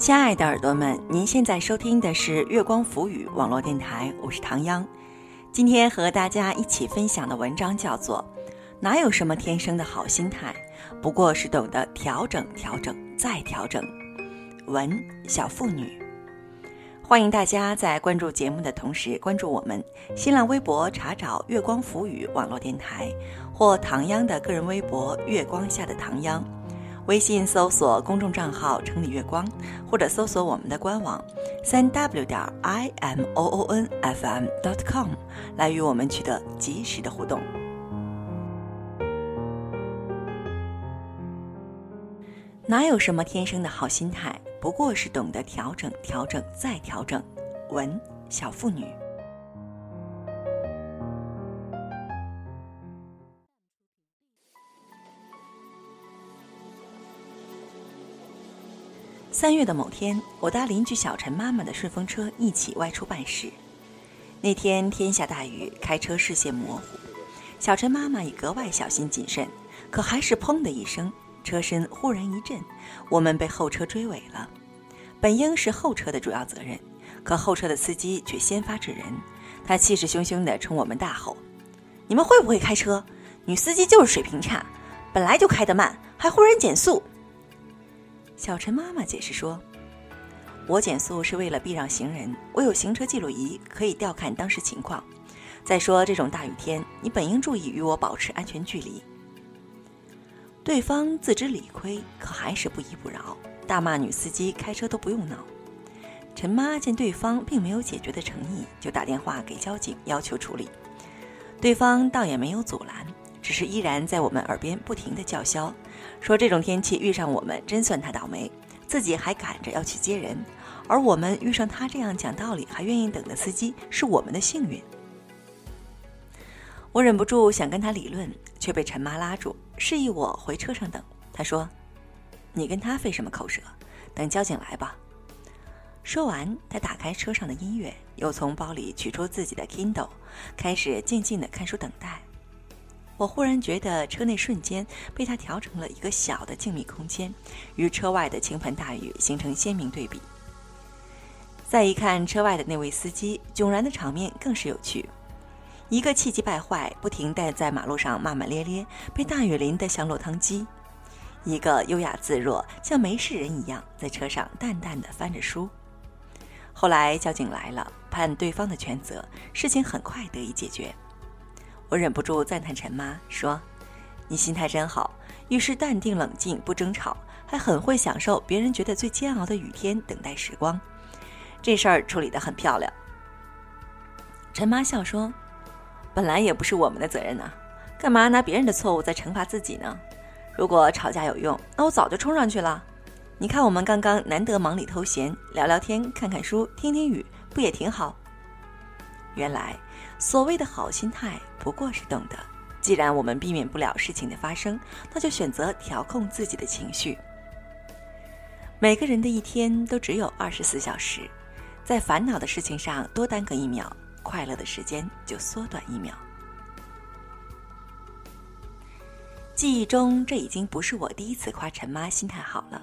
亲爱的耳朵们，您现在收听的是月光浮语网络电台，我是唐央。今天和大家一起分享的文章叫做《哪有什么天生的好心态，不过是懂得调整、调整再调整》。文小妇女，欢迎大家在关注节目的同时关注我们新浪微博，查找“月光浮语网络电台”或唐央的个人微博“月光下的唐央”。微信搜索公众账号“城里月光”，或者搜索我们的官网三 w 点 i m o o n f m dot com 来与我们取得及时的互动。哪有什么天生的好心态，不过是懂得调整、调整再调整。文小妇女。三月的某天，我搭邻居小陈妈妈的顺风车一起外出办事。那天天下大雨，开车视线模糊，小陈妈妈也格外小心谨慎。可还是砰的一声，车身忽然一震，我们被后车追尾了。本应是后车的主要责任，可后车的司机却先发制人，他气势汹汹地冲我们大吼：“你们会不会开车？女司机就是水平差，本来就开得慢，还忽然减速。”小陈妈妈解释说：“我减速是为了避让行人，我有行车记录仪，可以调看当时情况。再说这种大雨天，你本应注意与我保持安全距离。”对方自知理亏，可还是不依不饶，大骂女司机开车都不用脑。陈妈见对方并没有解决的诚意，就打电话给交警要求处理。对方倒也没有阻拦，只是依然在我们耳边不停地叫嚣。说这种天气遇上我们，真算他倒霉，自己还赶着要去接人，而我们遇上他这样讲道理还愿意等的司机，是我们的幸运。我忍不住想跟他理论，却被陈妈拉住，示意我回车上等。他说：“你跟他费什么口舌？等交警来吧。”说完，他打开车上的音乐，又从包里取出自己的 Kindle，开始静静的看书等待。我忽然觉得车内瞬间被他调成了一个小的静谧空间，与车外的倾盆大雨形成鲜明对比。再一看车外的那位司机，迥然的场面更是有趣：一个气急败坏、不停地在马路上骂骂咧咧、被大雨淋得像落汤鸡；一个优雅自若、像没事人一样在车上淡淡的翻着书。后来交警来了，判对方的全责，事情很快得以解决。我忍不住赞叹陈妈说：“你心态真好，遇事淡定冷静，不争吵，还很会享受别人觉得最煎熬的雨天等待时光。这事儿处理得很漂亮。”陈妈笑说：“本来也不是我们的责任呐，干嘛拿别人的错误在惩罚自己呢？如果吵架有用，那我早就冲上去了。你看我们刚刚难得忙里偷闲，聊聊天，看看书，听听雨，不也挺好？原来。”所谓的好心态，不过是懂得，既然我们避免不了事情的发生，那就选择调控自己的情绪。每个人的一天都只有二十四小时，在烦恼的事情上多耽搁一秒，快乐的时间就缩短一秒。记忆中，这已经不是我第一次夸陈妈心态好了。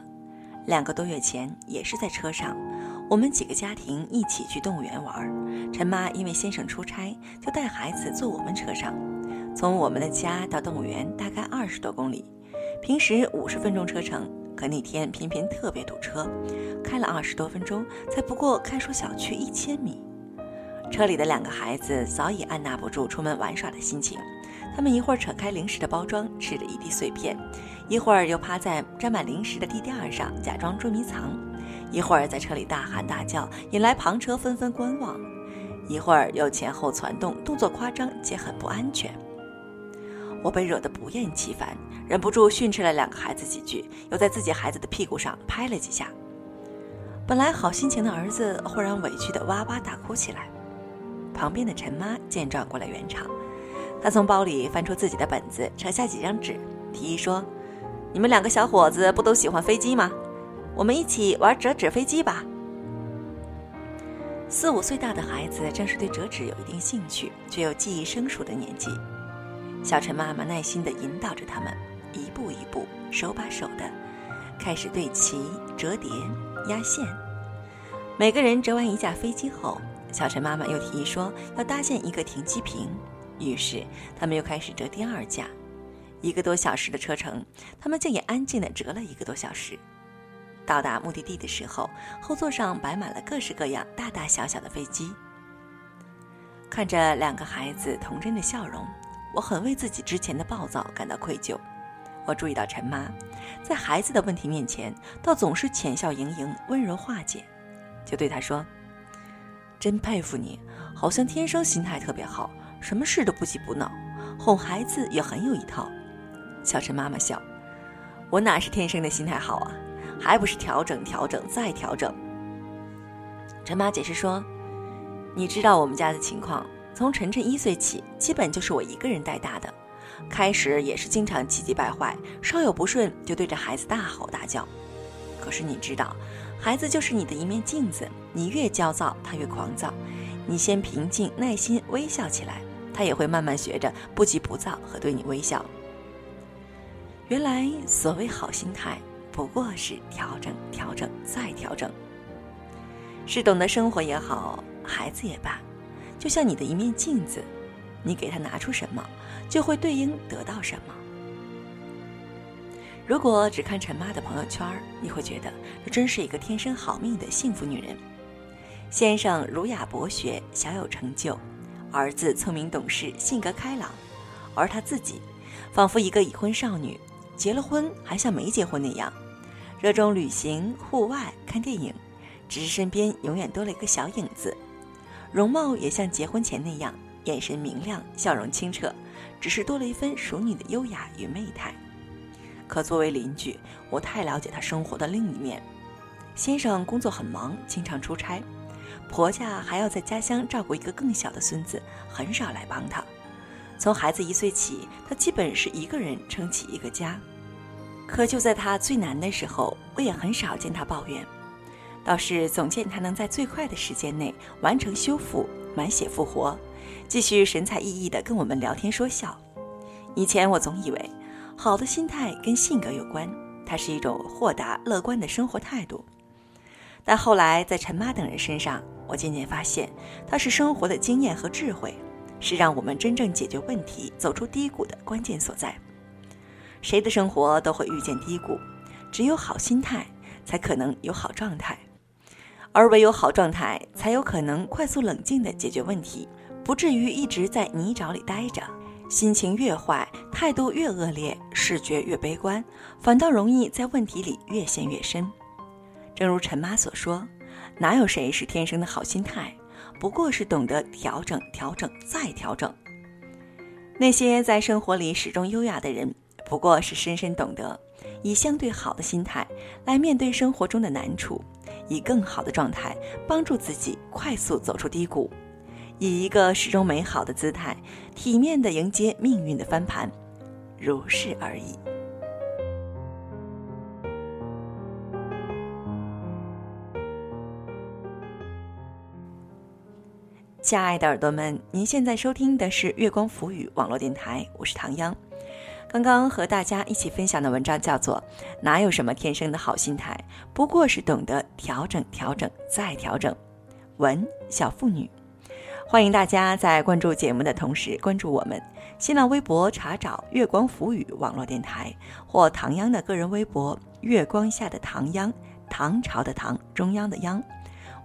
两个多月前，也是在车上。我们几个家庭一起去动物园玩，陈妈因为先生出差，就带孩子坐我们车上。从我们的家到动物园大概二十多公里，平时五十分钟车程，可那天偏偏特别堵车，开了二十多分钟，才不过开出小区一千米。车里的两个孩子早已按捺不住出门玩耍的心情，他们一会儿扯开零食的包装，吃着一地碎片，一会儿又趴在沾满零食的地垫上假装捉迷藏。一会儿在车里大喊大叫，引来旁车纷纷观望；一会儿又前后攒动，动作夸张且很不安全。我被惹得不厌其烦，忍不住训斥了两个孩子几句，又在自己孩子的屁股上拍了几下。本来好心情的儿子忽然委屈的哇哇大哭起来。旁边的陈妈见状过来圆场，她从包里翻出自己的本子，扯下几张纸，提议说：“你们两个小伙子不都喜欢飞机吗？”我们一起玩折纸飞机吧。四五岁大的孩子正是对折纸有一定兴趣，却又记忆生疏的年纪。小陈妈妈耐心地引导着他们，一步一步、手把手的开始对齐、折叠，压线。每个人折完一架飞机后，小陈妈妈又提议说要搭建一个停机坪，于是他们又开始折第二架。一个多小时的车程，他们竟也安静地折了一个多小时。到达目的地的时候，后座上摆满了各式各样、大大小小的飞机。看着两个孩子童真的笑容，我很为自己之前的暴躁感到愧疚。我注意到陈妈在孩子的问题面前，倒总是浅笑盈盈、温柔化解。就对她说：“真佩服你，好像天生心态特别好，什么事都不急不恼，哄孩子也很有一套。”小陈妈妈笑：“我哪是天生的心态好啊，还不是调整、调整再调整。”陈妈解释说：“你知道我们家的情况，从晨晨一岁起，基本就是我一个人带大的，开始也是经常气急败坏，稍有不顺就对着孩子大吼大叫。可是你知道。”孩子就是你的一面镜子，你越焦躁，他越狂躁。你先平静、耐心、微笑起来，他也会慢慢学着不急不躁和对你微笑。原来所谓好心态，不过是调整、调整再调整。是懂得生活也好，孩子也罢，就像你的一面镜子，你给他拿出什么，就会对应得到什么。如果只看陈妈的朋友圈，你会觉得这真是一个天生好命的幸福女人。先生儒雅博学，小有成就；儿子聪明懂事，性格开朗；而她自己，仿佛一个已婚少女，结了婚还像没结婚那样，热衷旅行、户外、看电影，只是身边永远多了一个小影子。容貌也像结婚前那样，眼神明亮，笑容清澈，只是多了一分淑女的优雅与媚态。可作为邻居，我太了解他生活的另一面。先生工作很忙，经常出差，婆家还要在家乡照顾一个更小的孙子，很少来帮他。从孩子一岁起，他基本是一个人撑起一个家。可就在他最难的时候，我也很少见他抱怨，倒是总见他能在最快的时间内完成修复、满血复活，继续神采奕奕地跟我们聊天说笑。以前我总以为。好的心态跟性格有关，它是一种豁达乐观的生活态度。但后来在陈妈等人身上，我渐渐发现，它是生活的经验和智慧，是让我们真正解决问题、走出低谷的关键所在。谁的生活都会遇见低谷，只有好心态，才可能有好状态，而唯有好状态，才有可能快速冷静地解决问题，不至于一直在泥沼里待着。心情越坏，态度越恶劣，视觉越悲观，反倒容易在问题里越陷越深。正如陈妈所说：“哪有谁是天生的好心态？不过是懂得调整、调整再调整。那些在生活里始终优雅的人，不过是深深懂得以相对好的心态来面对生活中的难处，以更好的状态帮助自己快速走出低谷。”以一个始终美好的姿态，体面的迎接命运的翻盘，如是而已。亲爱的耳朵们，您现在收听的是月光浮语网络电台，我是唐央。刚刚和大家一起分享的文章叫做《哪有什么天生的好心态，不过是懂得调整、调整再调整》。文小妇女。欢迎大家在关注节目的同时关注我们新浪微博，查找“月光浮语”网络电台或唐央的个人微博“月光下的唐央”，唐朝的唐，中央的央。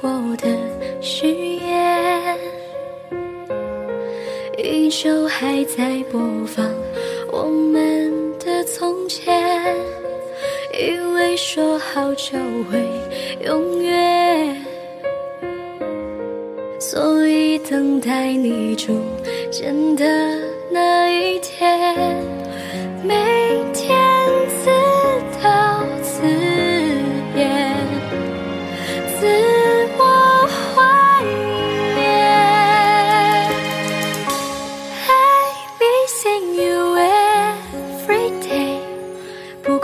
过的誓言，依旧还在播放我们的从前。以为说好就会永远，所以等待你出现的那一天，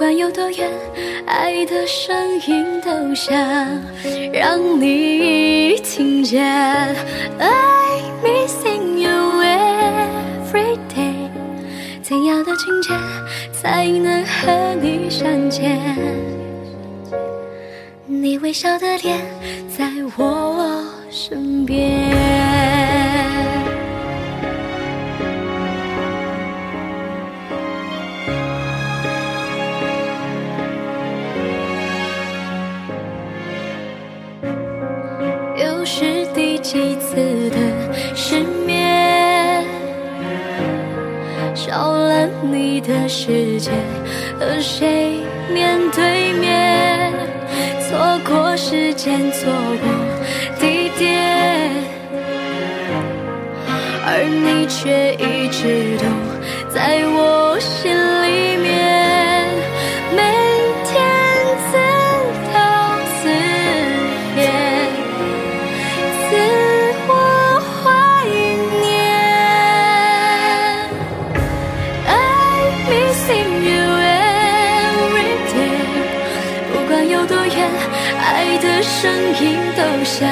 管有多远，爱的声音都想让你听见。I missing you every day，怎样的情节才能和你相见？你微笑的脸在我身边。界，和谁面对面？错过时间，错过地点，而你却一直都在我心爱的声音都想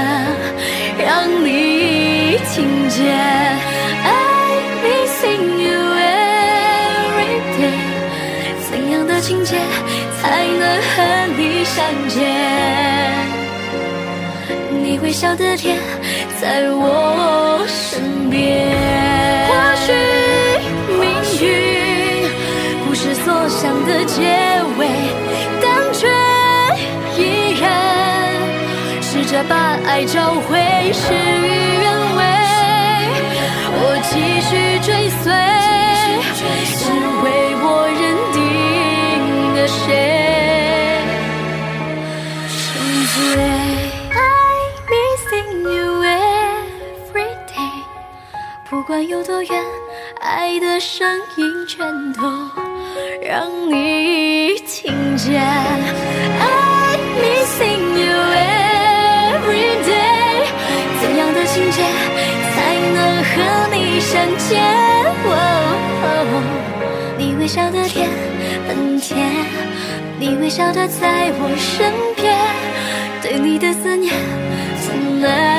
让你听见。I missing you every day，怎样的情节才能和你相见？你微笑的脸在我身边。爱找回，事与愿违。我继续追随，只为我认定的谁。沉醉。I missing you every day，不管有多远，爱的声音全都让你听见。很间，哦，你微笑的甜，很甜，你微笑的在我身边，对你的思念。怎么？